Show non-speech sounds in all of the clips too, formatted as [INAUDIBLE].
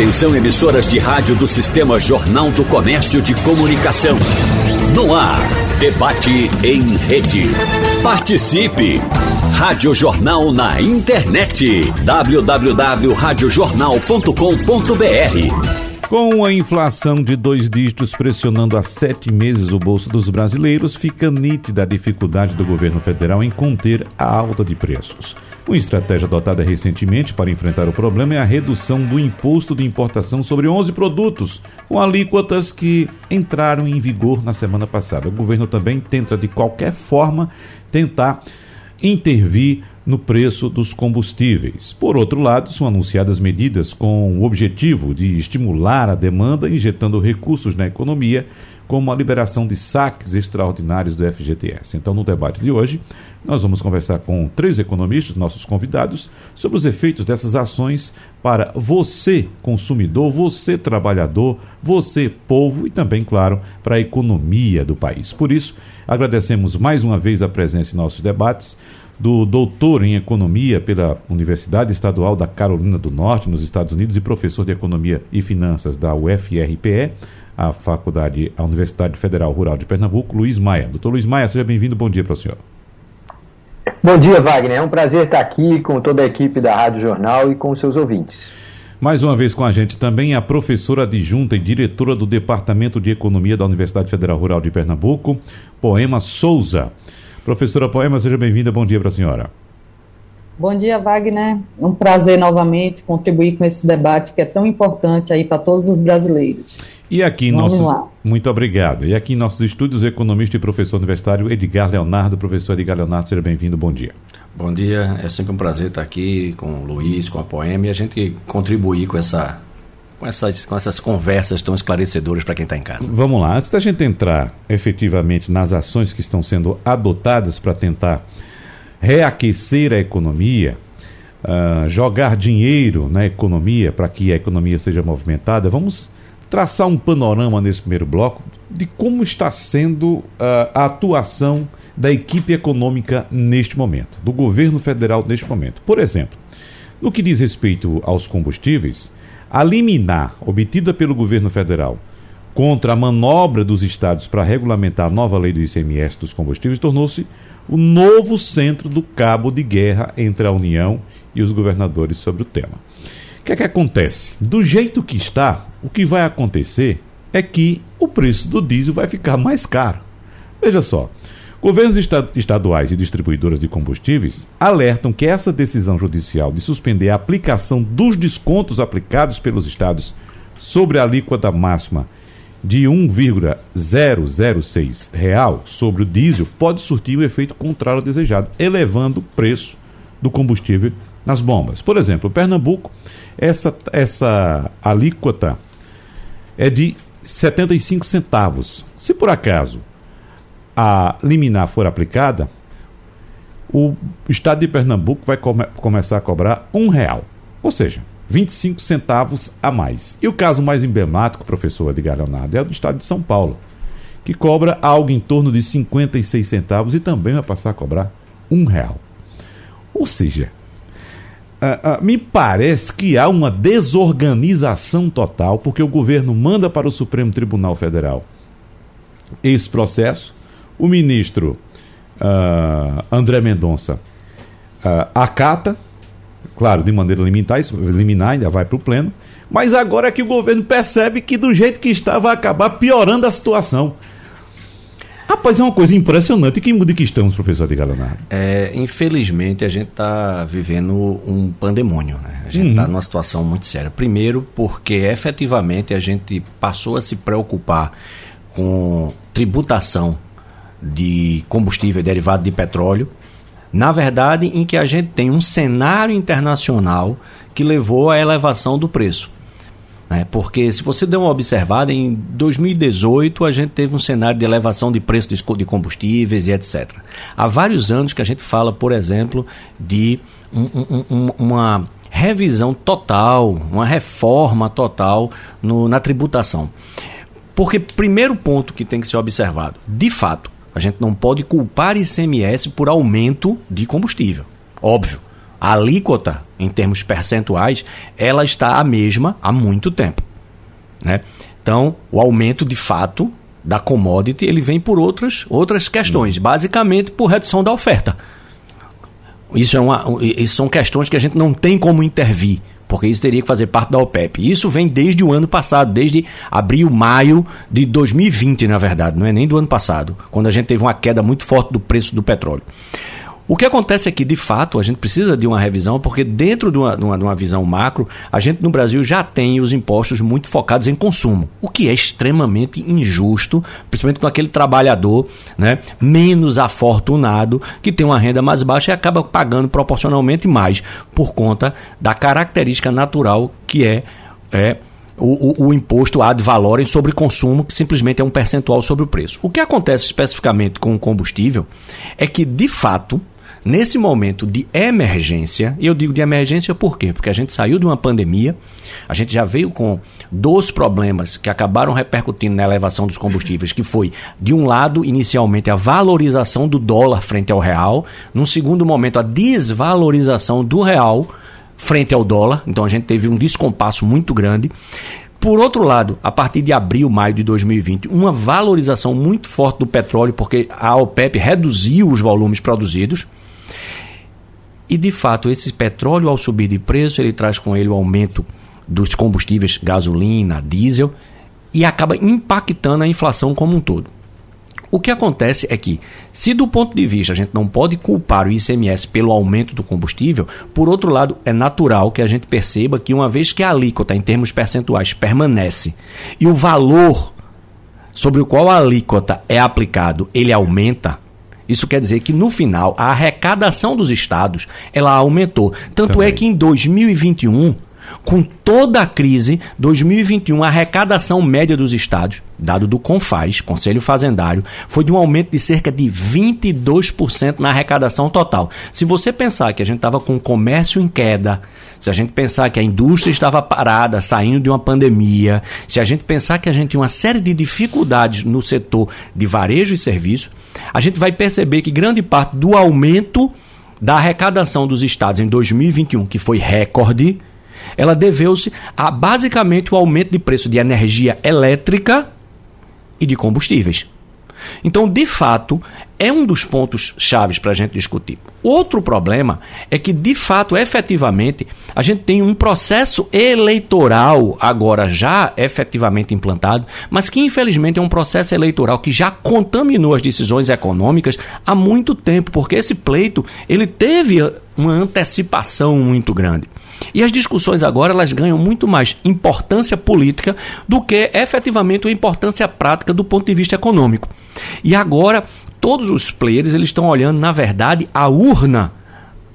Atenção emissoras de rádio do Sistema Jornal do Comércio de Comunicação. No ar, debate em rede. Participe! Rádio Jornal na internet. www.radiojornal.com.br com a inflação de dois dígitos pressionando há sete meses o bolso dos brasileiros, fica nítida a dificuldade do governo federal em conter a alta de preços. Uma estratégia adotada recentemente para enfrentar o problema é a redução do imposto de importação sobre 11 produtos, com alíquotas que entraram em vigor na semana passada. O governo também tenta, de qualquer forma, tentar intervir no preço dos combustíveis. Por outro lado, são anunciadas medidas com o objetivo de estimular a demanda, injetando recursos na economia, como a liberação de saques extraordinários do FGTS. Então, no debate de hoje, nós vamos conversar com três economistas, nossos convidados, sobre os efeitos dessas ações para você, consumidor, você, trabalhador, você, povo e também, claro, para a economia do país. Por isso, agradecemos mais uma vez a presença em nossos debates do doutor em economia pela Universidade Estadual da Carolina do Norte, nos Estados Unidos, e professor de economia e finanças da UFRPE, a Faculdade, a Universidade Federal Rural de Pernambuco, Luiz Maia. Doutor Luiz Maia, seja bem-vindo, bom dia para o senhor. Bom dia, Wagner. É um prazer estar aqui com toda a equipe da Rádio Jornal e com seus ouvintes. Mais uma vez com a gente também a professora adjunta e diretora do Departamento de Economia da Universidade Federal Rural de Pernambuco, Poema Souza. Professora Poema, seja bem-vinda. Bom dia para a senhora. Bom dia, Wagner. É um prazer novamente contribuir com esse debate que é tão importante aí para todos os brasileiros. E aqui Vamos nossos... lá. Muito obrigado. E aqui em nossos estúdios, o economista e professor universitário Edgar Leonardo. Professor Edgar Leonardo, seja bem-vindo. Bom dia. Bom dia. É sempre um prazer estar aqui com o Luiz, com a Poema e a gente contribuir com essa com essas, com essas conversas tão esclarecedoras para quem está em casa. Vamos lá, antes da gente entrar efetivamente nas ações que estão sendo adotadas para tentar reaquecer a economia, uh, jogar dinheiro na economia para que a economia seja movimentada, vamos traçar um panorama nesse primeiro bloco de como está sendo uh, a atuação da equipe econômica neste momento, do governo federal neste momento. Por exemplo, no que diz respeito aos combustíveis, a liminar obtida pelo governo federal contra a manobra dos estados para regulamentar a nova lei do ICMS dos combustíveis tornou-se o novo centro do cabo de guerra entre a União e os governadores sobre o tema. O que é que acontece? Do jeito que está, o que vai acontecer é que o preço do diesel vai ficar mais caro. Veja só, Governos estaduais e distribuidoras de combustíveis alertam que essa decisão judicial de suspender a aplicação dos descontos aplicados pelos estados sobre a alíquota máxima de 1,006 real sobre o diesel pode surtir o efeito contrário ao desejado, elevando o preço do combustível nas bombas. Por exemplo, Pernambuco, essa, essa alíquota é de 75 centavos. Se por acaso a liminar for aplicada, o estado de Pernambuco vai come começar a cobrar um real, ou seja, 25 centavos a mais. E o caso mais emblemático, professor Edgar Leonardo, é o do estado de São Paulo, que cobra algo em torno de 56 centavos e também vai passar a cobrar um real. Ou seja, uh, uh, me parece que há uma desorganização total, porque o governo manda para o Supremo Tribunal Federal esse processo, o ministro uh, André Mendonça uh, acata, claro, de maneira liminar, liminar ainda vai para o pleno, mas agora é que o governo percebe que do jeito que está vai acabar piorando a situação. Rapaz, é uma coisa impressionante. Que mundo que estamos, professor de Leonardo? É, infelizmente, a gente está vivendo um pandemônio. Né? A gente está uhum. numa situação muito séria. Primeiro, porque efetivamente a gente passou a se preocupar com tributação de combustível derivado de petróleo, na verdade, em que a gente tem um cenário internacional que levou à elevação do preço. Né? Porque se você der uma observada, em 2018 a gente teve um cenário de elevação de preço de combustíveis e etc. Há vários anos que a gente fala, por exemplo, de um, um, um, uma revisão total, uma reforma total no, na tributação. Porque primeiro ponto que tem que ser observado, de fato, a gente não pode culpar ICMS por aumento de combustível. Óbvio. a alíquota, em termos percentuais, ela está a mesma há muito tempo. Né? Então, o aumento de fato da commodity ele vem por outras, outras questões, hum. basicamente por redução da oferta. Isso, é uma, isso são questões que a gente não tem como intervir, porque isso teria que fazer parte da OPEP. Isso vem desde o ano passado, desde abril, maio de 2020, na verdade, não é nem do ano passado, quando a gente teve uma queda muito forte do preço do petróleo. O que acontece é que, de fato, a gente precisa de uma revisão, porque dentro de uma, de uma, de uma visão macro, a gente no Brasil já tem os impostos muito focados em consumo, o que é extremamente injusto, principalmente com aquele trabalhador né, menos afortunado, que tem uma renda mais baixa e acaba pagando proporcionalmente mais, por conta da característica natural que é, é o, o, o, imposto ad valorem sobre consumo, que simplesmente é um percentual sobre o preço. O que acontece especificamente com o combustível é que, de fato, Nesse momento de emergência, e eu digo de emergência por quê? Porque a gente saiu de uma pandemia, a gente já veio com dois problemas que acabaram repercutindo na elevação dos combustíveis, que foi, de um lado, inicialmente a valorização do dólar frente ao real, num segundo momento a desvalorização do real frente ao dólar, então a gente teve um descompasso muito grande. Por outro lado, a partir de abril, maio de 2020, uma valorização muito forte do petróleo, porque a OPEP reduziu os volumes produzidos. E de fato, esse petróleo, ao subir de preço, ele traz com ele o aumento dos combustíveis, gasolina, diesel, e acaba impactando a inflação como um todo. O que acontece é que, se do ponto de vista a gente não pode culpar o ICMS pelo aumento do combustível, por outro lado, é natural que a gente perceba que, uma vez que a alíquota em termos percentuais permanece e o valor sobre o qual a alíquota é aplicado ele aumenta, isso quer dizer que no final a arrecadação dos estados ela aumentou. Tanto é Também. é que em 2021 com toda a crise, 2021, a arrecadação média dos estados, dado do CONFAS, Conselho Fazendário, foi de um aumento de cerca de 22% na arrecadação total. Se você pensar que a gente estava com o comércio em queda, se a gente pensar que a indústria estava parada, saindo de uma pandemia, se a gente pensar que a gente tinha uma série de dificuldades no setor de varejo e serviço, a gente vai perceber que grande parte do aumento da arrecadação dos estados em 2021, que foi recorde, ela deveu-se a basicamente o aumento de preço de energia elétrica e de combustíveis. Então, de fato, é um dos pontos chaves para a gente discutir. Outro problema é que, de fato, efetivamente, a gente tem um processo eleitoral agora já efetivamente implantado, mas que, infelizmente, é um processo eleitoral que já contaminou as decisões econômicas há muito tempo, porque esse pleito ele teve uma antecipação muito grande. E as discussões agora elas ganham muito mais importância política do que efetivamente uma importância prática do ponto de vista econômico. E agora todos os players eles estão olhando, na verdade, a urna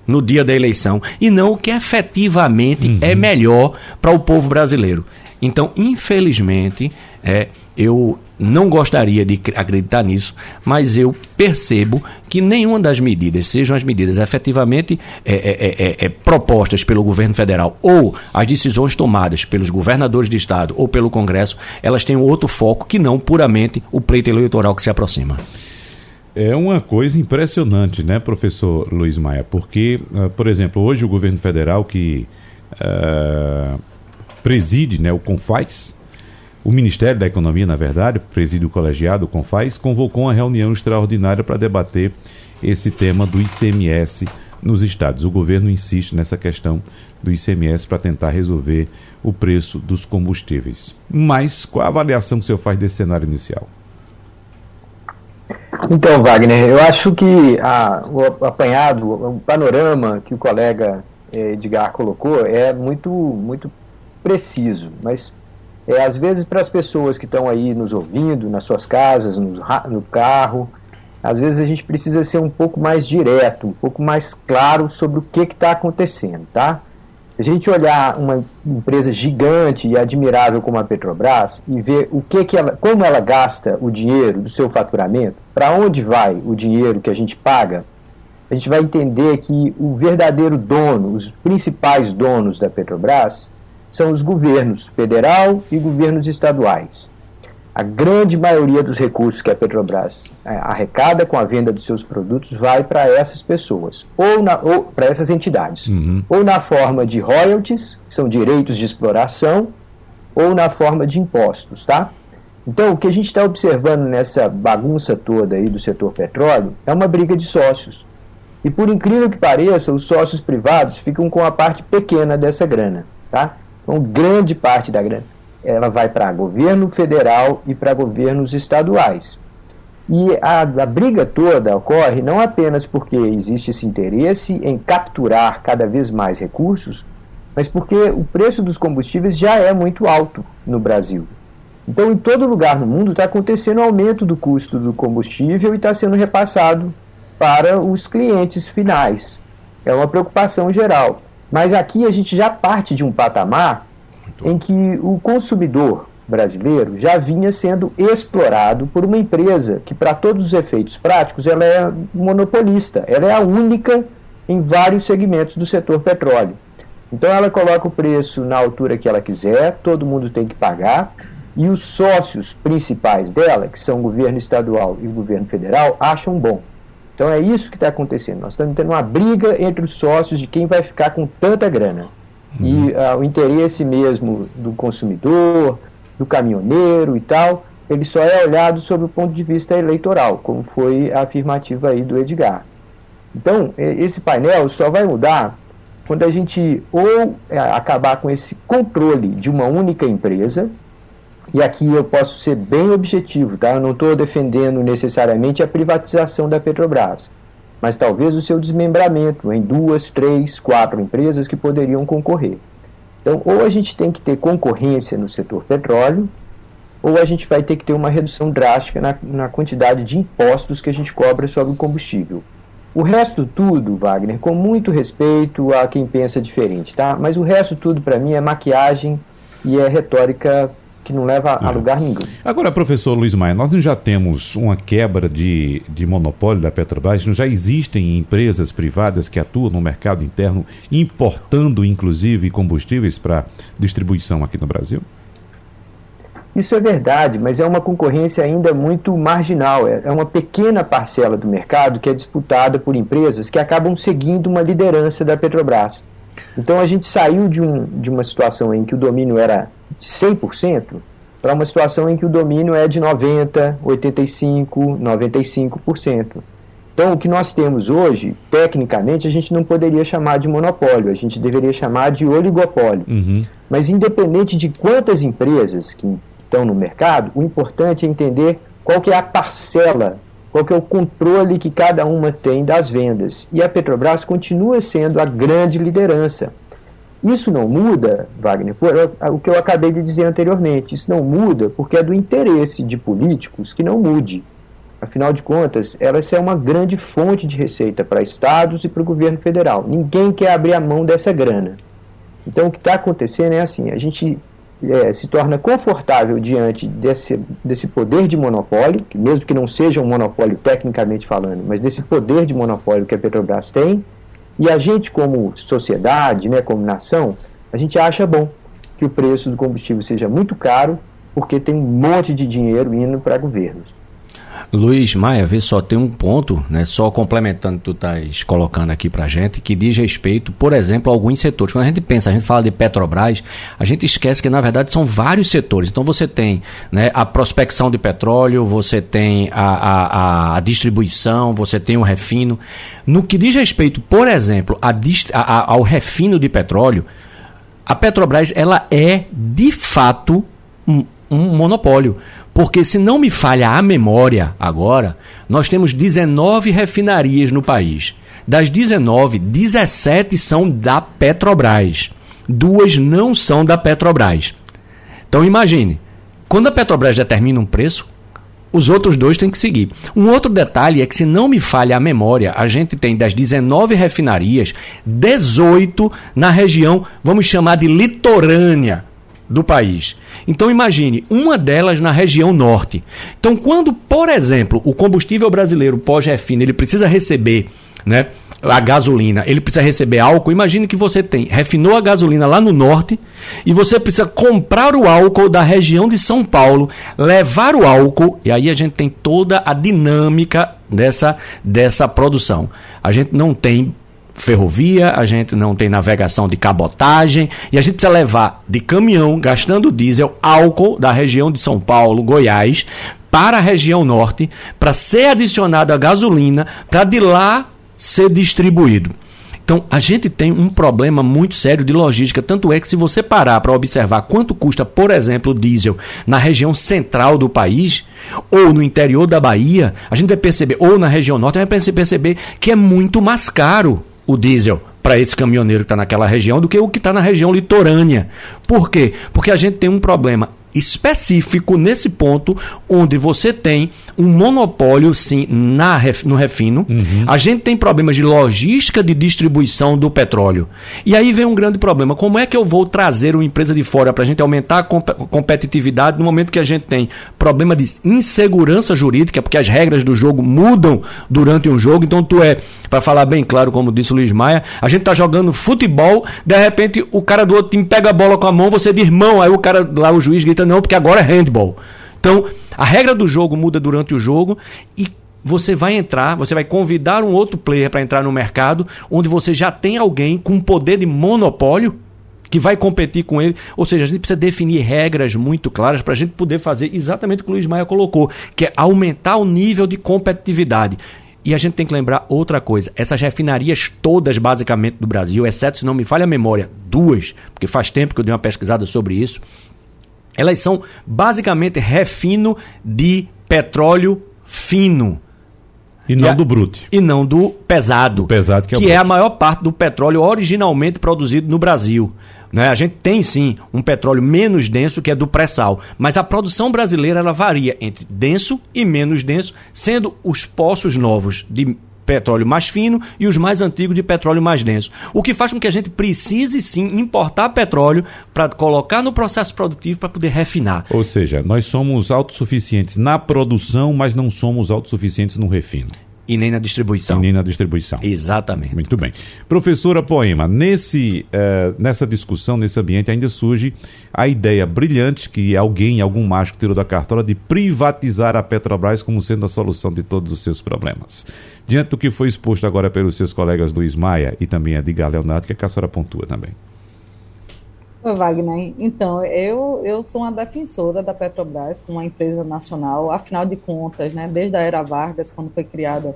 no dia da eleição e não o que efetivamente uhum. é melhor para o povo brasileiro. Então, infelizmente, é, eu não gostaria de acreditar nisso, mas eu percebo que nenhuma das medidas, sejam as medidas efetivamente é, é, é, é, propostas pelo governo federal ou as decisões tomadas pelos governadores de estado ou pelo Congresso, elas têm outro foco que não puramente o pleito eleitoral que se aproxima. É uma coisa impressionante, né, professor Luiz Maia? Porque, uh, por exemplo, hoje o governo federal que uh, preside né, o CONFAS, o Ministério da Economia, na verdade, presídio colegiado, o CONFAS, convocou uma reunião extraordinária para debater esse tema do ICMS nos estados. O governo insiste nessa questão do ICMS para tentar resolver o preço dos combustíveis. Mas qual a avaliação que o senhor faz desse cenário inicial? Então, Wagner, eu acho que a, o apanhado, o panorama que o colega eh, Edgar colocou é muito, muito preciso, mas é, às vezes para as pessoas que estão aí nos ouvindo, nas suas casas, no, no carro, às vezes a gente precisa ser um pouco mais direto, um pouco mais claro sobre o que está acontecendo, tá? a gente olhar uma empresa gigante e admirável como a Petrobras e ver o que, que ela, como ela gasta o dinheiro do seu faturamento, para onde vai o dinheiro que a gente paga, a gente vai entender que o verdadeiro dono, os principais donos da Petrobras, são os governos federal e governos estaduais. A grande maioria dos recursos que a Petrobras é, arrecada com a venda dos seus produtos vai para essas pessoas, ou, ou para essas entidades, uhum. ou na forma de royalties, que são direitos de exploração, ou na forma de impostos, tá? Então, o que a gente está observando nessa bagunça toda aí do setor petróleo é uma briga de sócios. E por incrível que pareça, os sócios privados ficam com a parte pequena dessa grana, tá? Então, grande parte da grana ela vai para governo federal e para governos estaduais. E a, a, briga toda ocorre não apenas porque existe esse interesse em capturar cada vez mais recursos, mas porque o preço dos combustíveis já é muito alto no Brasil. Então, em todo lugar no mundo está acontecendo aumento do custo do combustível e está sendo repassado para os clientes finais. É uma preocupação geral. Mas aqui a gente já parte de um patamar em que o consumidor brasileiro já vinha sendo explorado por uma empresa que, para todos os efeitos práticos, ela é monopolista, ela é a única em vários segmentos do setor petróleo. Então ela coloca o preço na altura que ela quiser, todo mundo tem que pagar, e os sócios principais dela, que são o governo estadual e o governo federal, acham bom. Então é isso que está acontecendo. Nós estamos tendo uma briga entre os sócios de quem vai ficar com tanta grana. Uhum. E uh, o interesse mesmo do consumidor, do caminhoneiro e tal, ele só é olhado sob o ponto de vista eleitoral, como foi a afirmativa aí do Edgar. Então, esse painel só vai mudar quando a gente ou é, acabar com esse controle de uma única empresa, e aqui eu posso ser bem objetivo, tá? Eu não estou defendendo necessariamente a privatização da Petrobras mas talvez o seu desmembramento em duas, três, quatro empresas que poderiam concorrer. Então, ou a gente tem que ter concorrência no setor petróleo, ou a gente vai ter que ter uma redução drástica na, na quantidade de impostos que a gente cobra sobre o combustível. O resto tudo, Wagner, com muito respeito a quem pensa diferente, tá? Mas o resto tudo para mim é maquiagem e é retórica que não leva a é. lugar nenhum. Agora, professor Luiz Maia, nós já temos uma quebra de, de monopólio da Petrobras, já existem empresas privadas que atuam no mercado interno, importando inclusive combustíveis para distribuição aqui no Brasil? Isso é verdade, mas é uma concorrência ainda muito marginal. É, é uma pequena parcela do mercado que é disputada por empresas que acabam seguindo uma liderança da Petrobras. Então a gente saiu de, um, de uma situação em que o domínio era 100% para uma situação em que o domínio é de 90%, 85%, 95%. Então, o que nós temos hoje, tecnicamente, a gente não poderia chamar de monopólio, a gente deveria chamar de oligopólio. Uhum. Mas, independente de quantas empresas que estão no mercado, o importante é entender qual que é a parcela, qual que é o controle que cada uma tem das vendas. E a Petrobras continua sendo a grande liderança. Isso não muda, Wagner, o que eu acabei de dizer anteriormente. Isso não muda porque é do interesse de políticos que não mude. Afinal de contas, ela é uma grande fonte de receita para estados e para o governo federal. Ninguém quer abrir a mão dessa grana. Então, o que está acontecendo é assim: a gente é, se torna confortável diante desse, desse poder de monopólio, que mesmo que não seja um monopólio tecnicamente falando, mas desse poder de monopólio que a Petrobras tem, e a gente, como sociedade, né, como nação, a gente acha bom que o preço do combustível seja muito caro, porque tem um monte de dinheiro indo para governos. Luiz Maia, vê só, tem um ponto, né, só complementando que tu estás colocando aqui para gente, que diz respeito, por exemplo, a alguns setores. Quando a gente pensa, a gente fala de Petrobras, a gente esquece que, na verdade, são vários setores. Então, você tem né, a prospecção de petróleo, você tem a, a, a distribuição, você tem o refino. No que diz respeito, por exemplo, a, ao refino de petróleo, a Petrobras, ela é, de fato, um, um monopólio. Porque se não me falha a memória agora, nós temos 19 refinarias no país. Das 19, 17 são da Petrobras. Duas não são da Petrobras. Então imagine, quando a Petrobras determina um preço, os outros dois têm que seguir. Um outro detalhe é que, se não me falha a memória, a gente tem das 19 refinarias, 18 na região, vamos chamar de litorânea do país. Então imagine, uma delas na região norte. Então quando, por exemplo, o combustível brasileiro pós-refino, ele precisa receber, né, a gasolina, ele precisa receber álcool. Imagine que você tem, refinou a gasolina lá no norte e você precisa comprar o álcool da região de São Paulo, levar o álcool, e aí a gente tem toda a dinâmica dessa, dessa produção. A gente não tem ferrovia, a gente não tem navegação de cabotagem e a gente precisa levar de caminhão, gastando diesel, álcool da região de São Paulo, Goiás, para a região norte, para ser adicionado a gasolina, para de lá ser distribuído. Então, a gente tem um problema muito sério de logística. Tanto é que, se você parar para observar quanto custa, por exemplo, o diesel na região central do país, ou no interior da Bahia, a gente vai perceber, ou na região norte, a gente vai perceber que é muito mais caro o diesel para esse caminhoneiro que está naquela região do que o que está na região litorânea. Por quê? Porque a gente tem um problema específico nesse ponto onde você tem um monopólio sim na no refino. Uhum. A gente tem problemas de logística de distribuição do petróleo. E aí vem um grande problema. Como é que eu vou trazer uma empresa de fora para a gente aumentar a comp competitividade no momento que a gente tem problema de insegurança jurídica, porque as regras do jogo mudam durante um jogo. Então tu é, para falar bem claro, como disse o Luiz Maia, a gente tá jogando futebol, de repente o cara do outro time pega a bola com a mão, você diz irmão, aí o cara lá, o juiz grita não, porque agora é handball. Então, a regra do jogo muda durante o jogo e você vai entrar, você vai convidar um outro player para entrar no mercado onde você já tem alguém com poder de monopólio que vai competir com ele. Ou seja, a gente precisa definir regras muito claras para a gente poder fazer exatamente o que o Luiz Maia colocou, que é aumentar o nível de competitividade. E a gente tem que lembrar outra coisa: essas refinarias todas, basicamente, do Brasil, exceto se não me falha a memória, duas, porque faz tempo que eu dei uma pesquisada sobre isso, elas são basicamente refino de petróleo fino. E não e a, do bruto. E não do pesado. pesado que é, que é a maior parte do petróleo originalmente produzido no Brasil. Né? A gente tem sim um petróleo menos denso que é do pré-sal, mas a produção brasileira ela varia entre denso e menos denso, sendo os poços novos de petróleo mais fino e os mais antigos de petróleo mais denso. O que faz com que a gente precise sim importar petróleo para colocar no processo produtivo para poder refinar. Ou seja, nós somos autossuficientes na produção, mas não somos autossuficientes no refino. E nem na distribuição. E nem na distribuição. Exatamente. Muito bem. Professora Poema, nesse, uh, nessa discussão, nesse ambiente, ainda surge a ideia brilhante que alguém, algum mágico tirou da cartola de privatizar a Petrobras como sendo a solução de todos os seus problemas. Diante do que foi exposto agora pelos seus colegas Luiz Maia e também Edgar Leonardo, que a senhora pontua também? Wagner. Então, eu, eu sou uma defensora da Petrobras como uma empresa nacional, afinal de contas, né, desde a era Vargas, quando foi criada,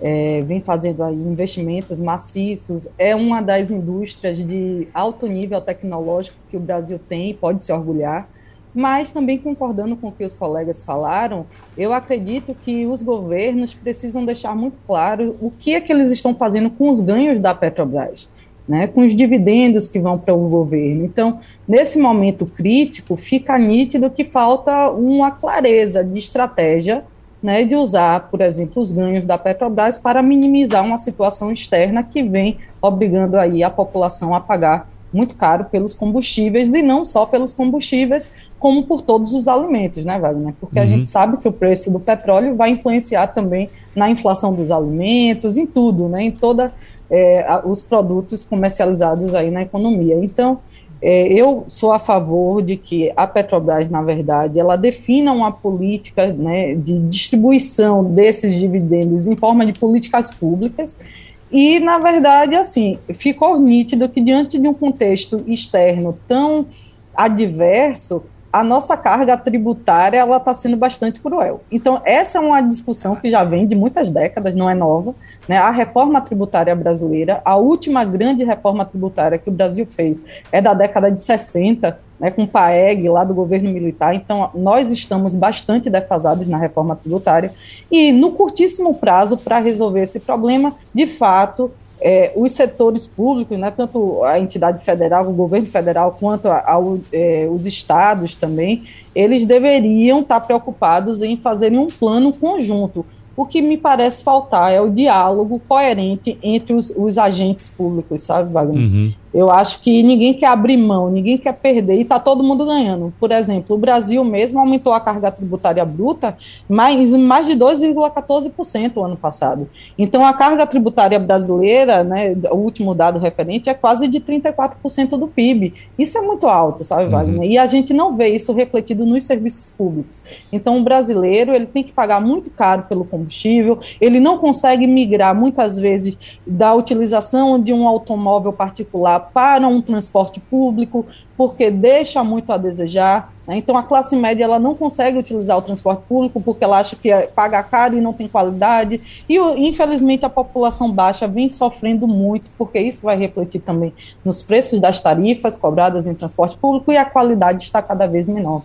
é, vem fazendo investimentos maciços, é uma das indústrias de alto nível tecnológico que o Brasil tem e pode se orgulhar, mas também concordando com o que os colegas falaram, eu acredito que os governos precisam deixar muito claro o que é que eles estão fazendo com os ganhos da Petrobras, né, com os dividendos que vão para o governo. Então, nesse momento crítico, fica nítido que falta uma clareza de estratégia né, de usar, por exemplo, os ganhos da Petrobras para minimizar uma situação externa que vem obrigando aí a população a pagar muito caro pelos combustíveis e não só pelos combustíveis, como por todos os alimentos, né, Wagner? Porque uhum. a gente sabe que o preço do petróleo vai influenciar também na inflação dos alimentos, em tudo, né, em toda é, os produtos comercializados aí na economia. Então, é, eu sou a favor de que a Petrobras, na verdade, ela defina uma política né, de distribuição desses dividendos em forma de políticas públicas e, na verdade, assim, ficou nítido que diante de um contexto externo tão adverso, a nossa carga tributária ela está sendo bastante cruel. Então, essa é uma discussão que já vem de muitas décadas, não é nova. Né? A reforma tributária brasileira, a última grande reforma tributária que o Brasil fez é da década de 60, né, com o PAEG lá do governo militar. Então, nós estamos bastante defasados na reforma tributária. E, no curtíssimo prazo, para resolver esse problema, de fato, é, os setores públicos, né, tanto a entidade federal, o governo federal, quanto a, é, os estados também, eles deveriam estar preocupados em fazerem um plano conjunto. O que me parece faltar é o diálogo coerente entre os, os agentes públicos, sabe, Wagner? Uhum. Eu acho que ninguém quer abrir mão, ninguém quer perder e está todo mundo ganhando. Por exemplo, o Brasil mesmo aumentou a carga tributária bruta mais, mais de 2,14% o ano passado. Então, a carga tributária brasileira, né, o último dado referente, é quase de 34% do PIB. Isso é muito alto, sabe, uhum. Wagner? E a gente não vê isso refletido nos serviços públicos. Então, o brasileiro ele tem que pagar muito caro pelo combustível, ele não consegue migrar muitas vezes da utilização de um automóvel particular para um transporte público, porque deixa muito a desejar. Né? Então, a classe média ela não consegue utilizar o transporte público porque ela acha que é, paga caro e não tem qualidade. E, infelizmente, a população baixa vem sofrendo muito, porque isso vai refletir também nos preços das tarifas cobradas em transporte público e a qualidade está cada vez menor.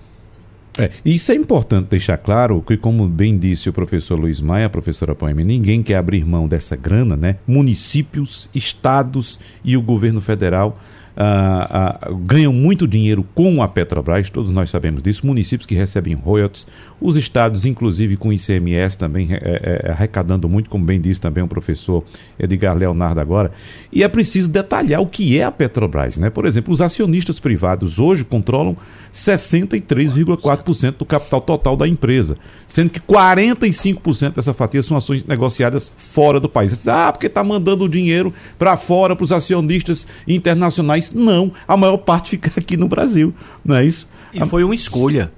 É, isso é importante deixar claro que, como bem disse o professor Luiz Maia, a professora Poema, ninguém quer abrir mão dessa grana, né? Municípios, estados e o governo federal ah, ah, ganham muito dinheiro com a Petrobras, todos nós sabemos disso, municípios que recebem royalties, os estados, inclusive com ICMS, também é, é, arrecadando muito, como bem disse também o professor Edgar Leonardo agora. E é preciso detalhar o que é a Petrobras. Né? Por exemplo, os acionistas privados hoje controlam 63,4% do capital total da empresa, sendo que 45% dessa fatia são ações negociadas fora do país. Ah, porque está mandando o dinheiro para fora para os acionistas internacionais. Não, a maior parte [LAUGHS] fica aqui no Brasil, não é isso? E foi uma escolha.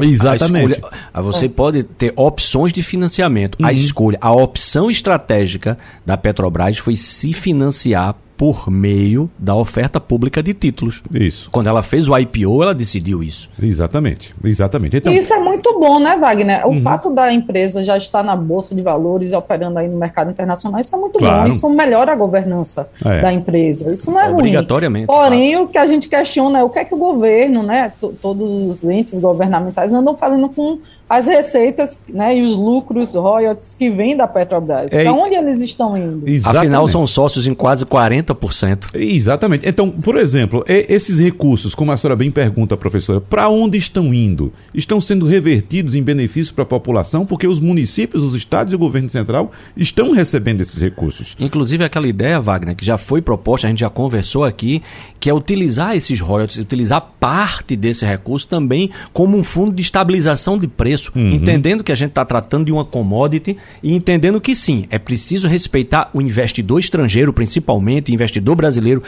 Exatamente. A escolha, você pode ter opções de financiamento. Uhum. A escolha, a opção estratégica da Petrobras foi se financiar por meio da oferta pública de títulos. Isso. Quando ela fez o IPO, ela decidiu isso. Exatamente, exatamente. Então... Isso é muito bom, né, Wagner? O uhum. fato da empresa já estar na bolsa de valores e operando aí no mercado internacional, isso é muito claro. bom. Isso melhora a governança é. da empresa. Isso não é Obrigatoriamente. ruim. Porém, claro. o que a gente questiona é o que é que o governo, né, todos os entes governamentais andam fazendo com as receitas né, e os lucros, royalties que vêm da Petrobras. É, para onde eles estão indo? Exatamente. Afinal, são sócios em quase 40%. Exatamente. Então, por exemplo, esses recursos, como a senhora bem pergunta, professora, para onde estão indo? Estão sendo revertidos em benefício para a população? Porque os municípios, os estados e o governo central estão recebendo esses recursos. Inclusive, aquela ideia, Wagner, que já foi proposta, a gente já conversou aqui, que é utilizar esses royalties, utilizar parte desse recurso também como um fundo de estabilização de preço preço, uhum. entendendo que a gente está tratando de uma commodity e entendendo que sim, é preciso respeitar o investidor estrangeiro, principalmente, investidor brasileiro,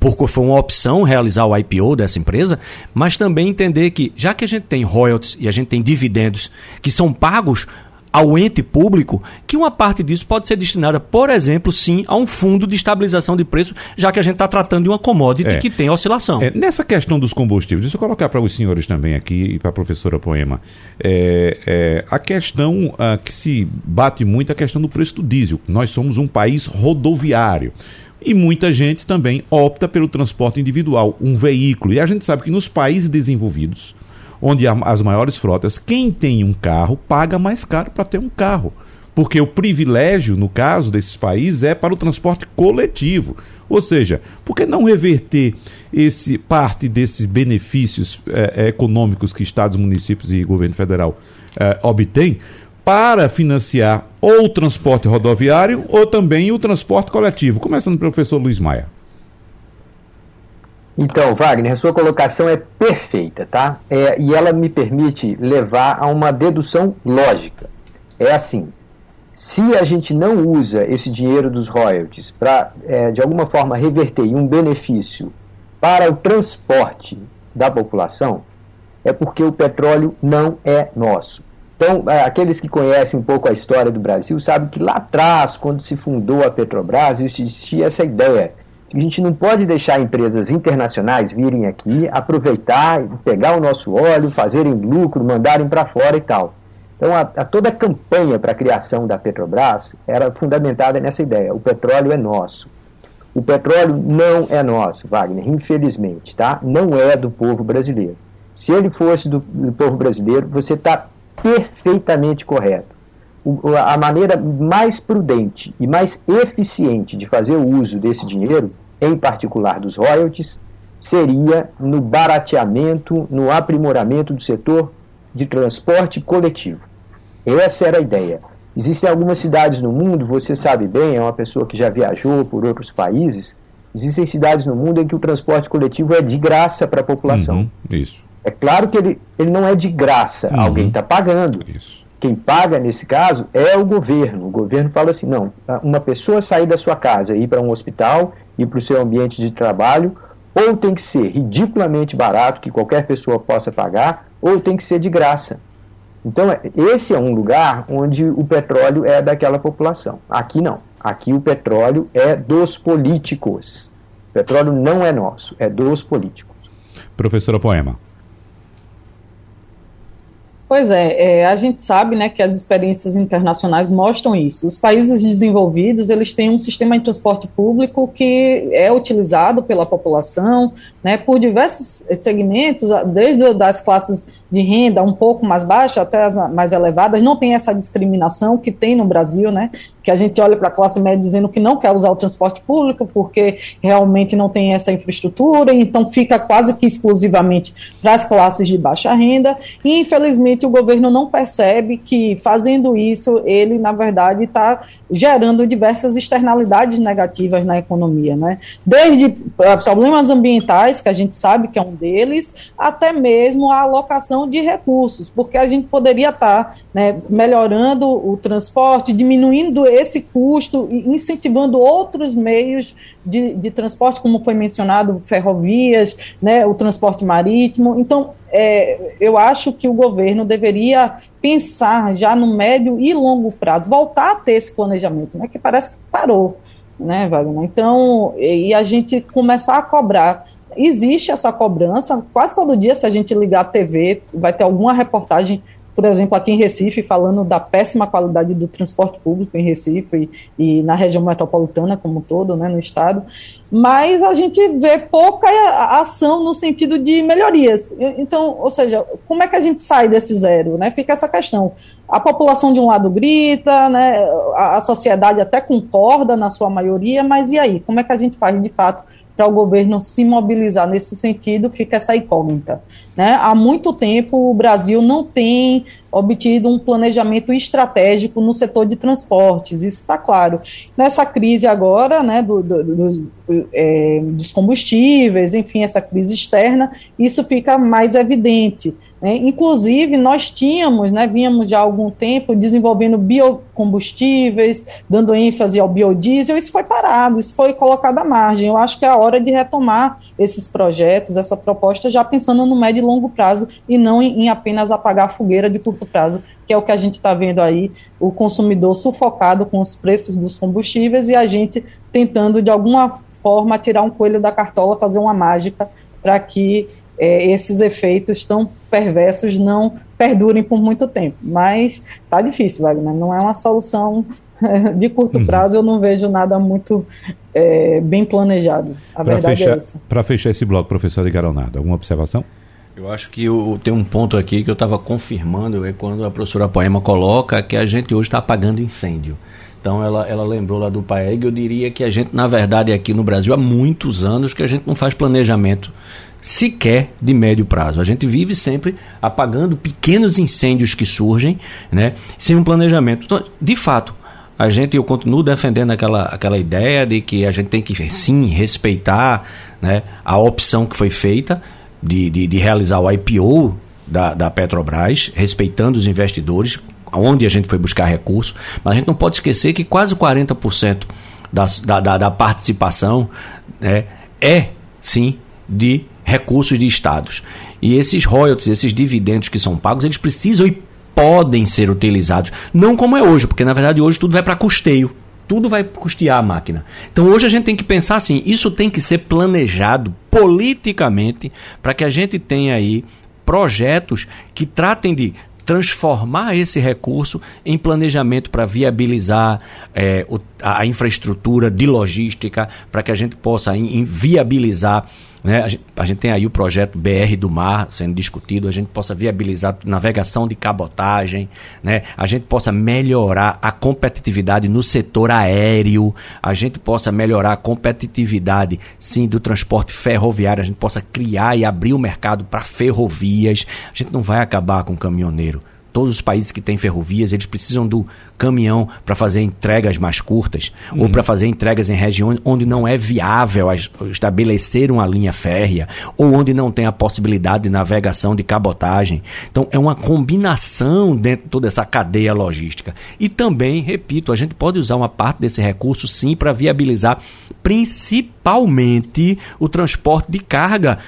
porque foi uma opção realizar o IPO dessa empresa, mas também entender que, já que a gente tem royalties e a gente tem dividendos que são pagos ao ente público, que uma parte disso pode ser destinada, por exemplo, sim, a um fundo de estabilização de preço, já que a gente está tratando de uma commodity é. que tem oscilação. É, nessa questão dos combustíveis, deixa eu colocar para os senhores também aqui e para a professora Poema. É, é, a questão a, que se bate muito é a questão do preço do diesel. Nós somos um país rodoviário. E muita gente também opta pelo transporte individual, um veículo. E a gente sabe que nos países desenvolvidos, onde as maiores frotas, quem tem um carro paga mais caro para ter um carro. Porque o privilégio, no caso desses países, é para o transporte coletivo. Ou seja, por que não reverter esse parte desses benefícios eh, econômicos que estados, municípios e governo federal eh, obtêm para financiar ou o transporte rodoviário ou também o transporte coletivo? Começando pelo professor Luiz Maia. Então, Wagner, a sua colocação é perfeita, tá? É, e ela me permite levar a uma dedução lógica. É assim: se a gente não usa esse dinheiro dos royalties para, é, de alguma forma, reverter em um benefício para o transporte da população, é porque o petróleo não é nosso. Então, é, aqueles que conhecem um pouco a história do Brasil sabem que lá atrás, quando se fundou a Petrobras, existia essa ideia a gente não pode deixar empresas internacionais virem aqui, aproveitar, pegar o nosso óleo, fazerem lucro, mandarem para fora e tal. Então, a, a toda a campanha para a criação da Petrobras era fundamentada nessa ideia: o petróleo é nosso. O petróleo não é nosso, Wagner, infelizmente, tá? Não é do povo brasileiro. Se ele fosse do, do povo brasileiro, você está perfeitamente correto a maneira mais prudente e mais eficiente de fazer o uso desse dinheiro, em particular dos royalties, seria no barateamento, no aprimoramento do setor de transporte coletivo. Essa era a ideia. Existem algumas cidades no mundo, você sabe bem, é uma pessoa que já viajou por outros países, Existem cidades no mundo em que o transporte coletivo é de graça para a população. Uhum, isso. É claro que ele, ele não é de graça, uhum. alguém está pagando. Isso. Quem paga nesse caso é o governo. O governo fala assim: não, uma pessoa sair da sua casa e ir para um hospital, ir para o seu ambiente de trabalho, ou tem que ser ridiculamente barato, que qualquer pessoa possa pagar, ou tem que ser de graça. Então, esse é um lugar onde o petróleo é daquela população. Aqui não. Aqui o petróleo é dos políticos. O petróleo não é nosso, é dos políticos. Professora Poema. Pois é, é, a gente sabe né, que as experiências internacionais mostram isso. Os países desenvolvidos eles têm um sistema de transporte público que é utilizado pela população, né, por diversos segmentos, desde das classes de renda um pouco mais baixa até as mais elevadas, não tem essa discriminação que tem no Brasil, né? Que a gente olha para a classe média dizendo que não quer usar o transporte público porque realmente não tem essa infraestrutura, então fica quase que exclusivamente para as classes de baixa renda. E infelizmente o governo não percebe que fazendo isso ele na verdade está gerando diversas externalidades negativas na economia, né? Desde uh, problemas ambientais, que a gente sabe que é um deles, até mesmo a alocação de recursos, porque a gente poderia estar tá, né, melhorando o transporte, diminuindo esse custo incentivando outros meios de, de transporte, como foi mencionado, ferrovias, né, o transporte marítimo. Então, é, eu acho que o governo deveria pensar já no médio e longo prazo, voltar a ter esse planejamento, né, que parece que parou, né, Wagner? Então, e a gente começar a cobrar. Existe essa cobrança, quase todo dia, se a gente ligar a TV, vai ter alguma reportagem por exemplo, aqui em Recife, falando da péssima qualidade do transporte público em Recife e, e na região metropolitana como um todo, né, no estado, mas a gente vê pouca ação no sentido de melhorias. Então, ou seja, como é que a gente sai desse zero? Né? Fica essa questão. A população de um lado grita, né, a, a sociedade até concorda na sua maioria, mas e aí? Como é que a gente faz de fato para o governo se mobilizar nesse sentido, fica essa incógnita. Né? Há muito tempo o Brasil não tem obtido um planejamento estratégico no setor de transportes, isso está claro. Nessa crise agora, né, do, do, do, é, dos combustíveis, enfim, essa crise externa, isso fica mais evidente. Né? Inclusive, nós tínhamos, né, vínhamos já há algum tempo desenvolvendo biocombustíveis, dando ênfase ao biodiesel, isso foi parado, isso foi colocado à margem. Eu acho que é a hora de retomar esses projetos, essa proposta, já pensando no médio e longo prazo e não em, em apenas apagar a fogueira de curto prazo, que é o que a gente está vendo aí, o consumidor sufocado com os preços dos combustíveis e a gente tentando, de alguma forma, tirar um coelho da cartola, fazer uma mágica para que é, esses efeitos tão perversos não perdurem por muito tempo. Mas tá difícil, Wagner. Não é uma solução [LAUGHS] de curto uhum. prazo. Eu não vejo nada muito é, bem planejado. A pra verdade fechar, é essa. Para fechar esse bloco, professor de Garonado, alguma observação? Eu acho que eu, tem um ponto aqui que eu estava confirmando é quando a professora Poema coloca que a gente hoje está apagando incêndio. Então ela, ela lembrou lá do PAEG, eu diria que a gente, na verdade, aqui no Brasil, há muitos anos que a gente não faz planejamento sequer de médio prazo. A gente vive sempre apagando pequenos incêndios que surgem, né, sem um planejamento. Então, de fato, a gente eu continuo defendendo aquela, aquela ideia de que a gente tem que sim respeitar né, a opção que foi feita de, de, de realizar o IPO da, da Petrobras, respeitando os investidores, onde a gente foi buscar recursos, mas a gente não pode esquecer que quase 40% das, da, da, da participação né, é sim de recursos de estados. E esses royalties, esses dividendos que são pagos, eles precisam e podem ser utilizados. Não como é hoje, porque na verdade hoje tudo vai para custeio. Tudo vai custear a máquina. Então hoje a gente tem que pensar assim: isso tem que ser planejado politicamente para que a gente tenha aí projetos que tratem de transformar esse recurso em planejamento para viabilizar é, o, a, infraestrutura de logística, para que a gente possa in, in viabilizar né? A, gente, a gente tem aí o projeto BR do Mar sendo discutido, a gente possa viabilizar navegação de cabotagem, né? a gente possa melhorar a competitividade no setor aéreo, a gente possa melhorar a competitividade, sim, do transporte ferroviário, a gente possa criar e abrir o mercado para ferrovias. A gente não vai acabar com o caminhoneiro todos os países que têm ferrovias, eles precisam do caminhão para fazer entregas mais curtas uhum. ou para fazer entregas em regiões onde não é viável estabelecer uma linha férrea ou onde não tem a possibilidade de navegação de cabotagem. Então é uma combinação dentro de toda essa cadeia logística. E também, repito, a gente pode usar uma parte desse recurso sim para viabilizar principalmente o transporte de carga,